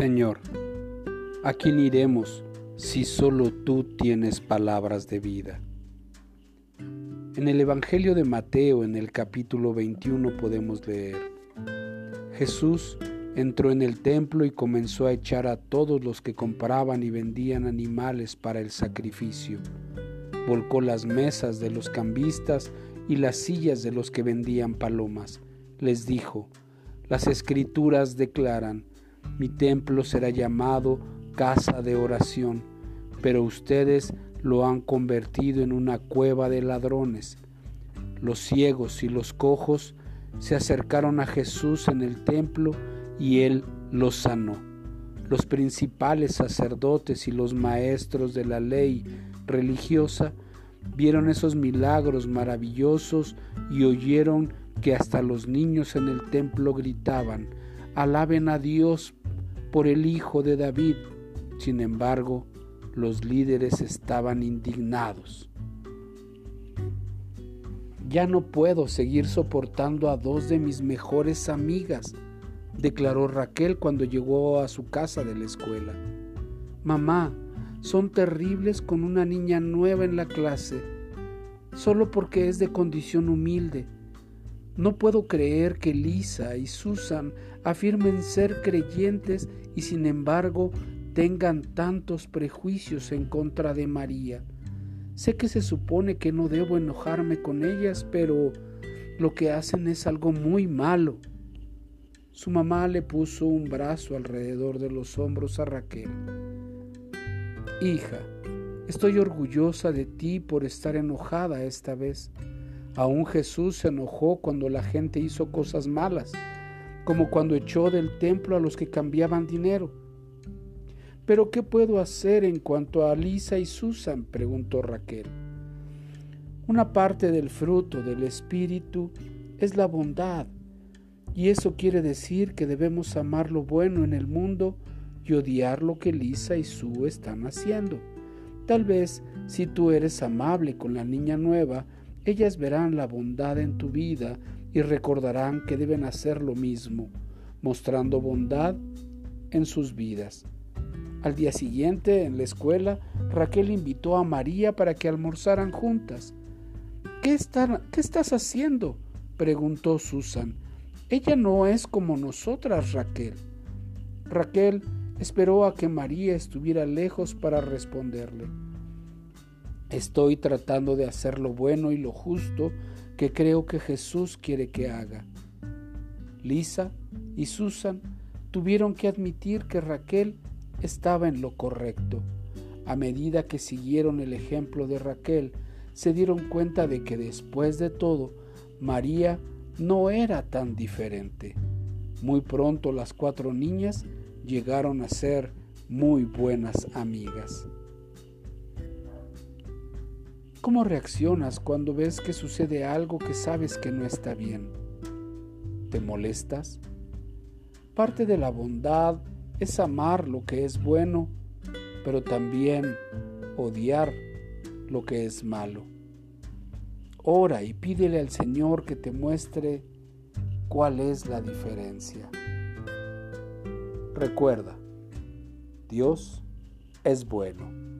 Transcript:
Señor, ¿a quién iremos si solo tú tienes palabras de vida? En el Evangelio de Mateo, en el capítulo 21, podemos leer, Jesús entró en el templo y comenzó a echar a todos los que compraban y vendían animales para el sacrificio. Volcó las mesas de los cambistas y las sillas de los que vendían palomas. Les dijo, las escrituras declaran, mi templo será llamado casa de oración, pero ustedes lo han convertido en una cueva de ladrones. Los ciegos y los cojos se acercaron a Jesús en el templo y él los sanó. Los principales sacerdotes y los maestros de la ley religiosa vieron esos milagros maravillosos y oyeron que hasta los niños en el templo gritaban, alaben a Dios por el Hijo de David. Sin embargo, los líderes estaban indignados. Ya no puedo seguir soportando a dos de mis mejores amigas, declaró Raquel cuando llegó a su casa de la escuela. Mamá, son terribles con una niña nueva en la clase, solo porque es de condición humilde. No puedo creer que Lisa y Susan afirmen ser creyentes y sin embargo tengan tantos prejuicios en contra de María. Sé que se supone que no debo enojarme con ellas, pero lo que hacen es algo muy malo. Su mamá le puso un brazo alrededor de los hombros a Raquel. Hija, estoy orgullosa de ti por estar enojada esta vez. Aún Jesús se enojó cuando la gente hizo cosas malas, como cuando echó del templo a los que cambiaban dinero. Pero ¿qué puedo hacer en cuanto a Lisa y Susan? preguntó Raquel. Una parte del fruto del Espíritu es la bondad, y eso quiere decir que debemos amar lo bueno en el mundo y odiar lo que Lisa y Sue están haciendo. Tal vez si tú eres amable con la niña nueva, ellas verán la bondad en tu vida y recordarán que deben hacer lo mismo, mostrando bondad en sus vidas. Al día siguiente, en la escuela, Raquel invitó a María para que almorzaran juntas. ¿Qué, ¿Qué estás haciendo? preguntó Susan. Ella no es como nosotras, Raquel. Raquel esperó a que María estuviera lejos para responderle. Estoy tratando de hacer lo bueno y lo justo que creo que Jesús quiere que haga. Lisa y Susan tuvieron que admitir que Raquel estaba en lo correcto. A medida que siguieron el ejemplo de Raquel, se dieron cuenta de que después de todo, María no era tan diferente. Muy pronto las cuatro niñas llegaron a ser muy buenas amigas. ¿Cómo reaccionas cuando ves que sucede algo que sabes que no está bien? ¿Te molestas? Parte de la bondad es amar lo que es bueno, pero también odiar lo que es malo. Ora y pídele al Señor que te muestre cuál es la diferencia. Recuerda, Dios es bueno.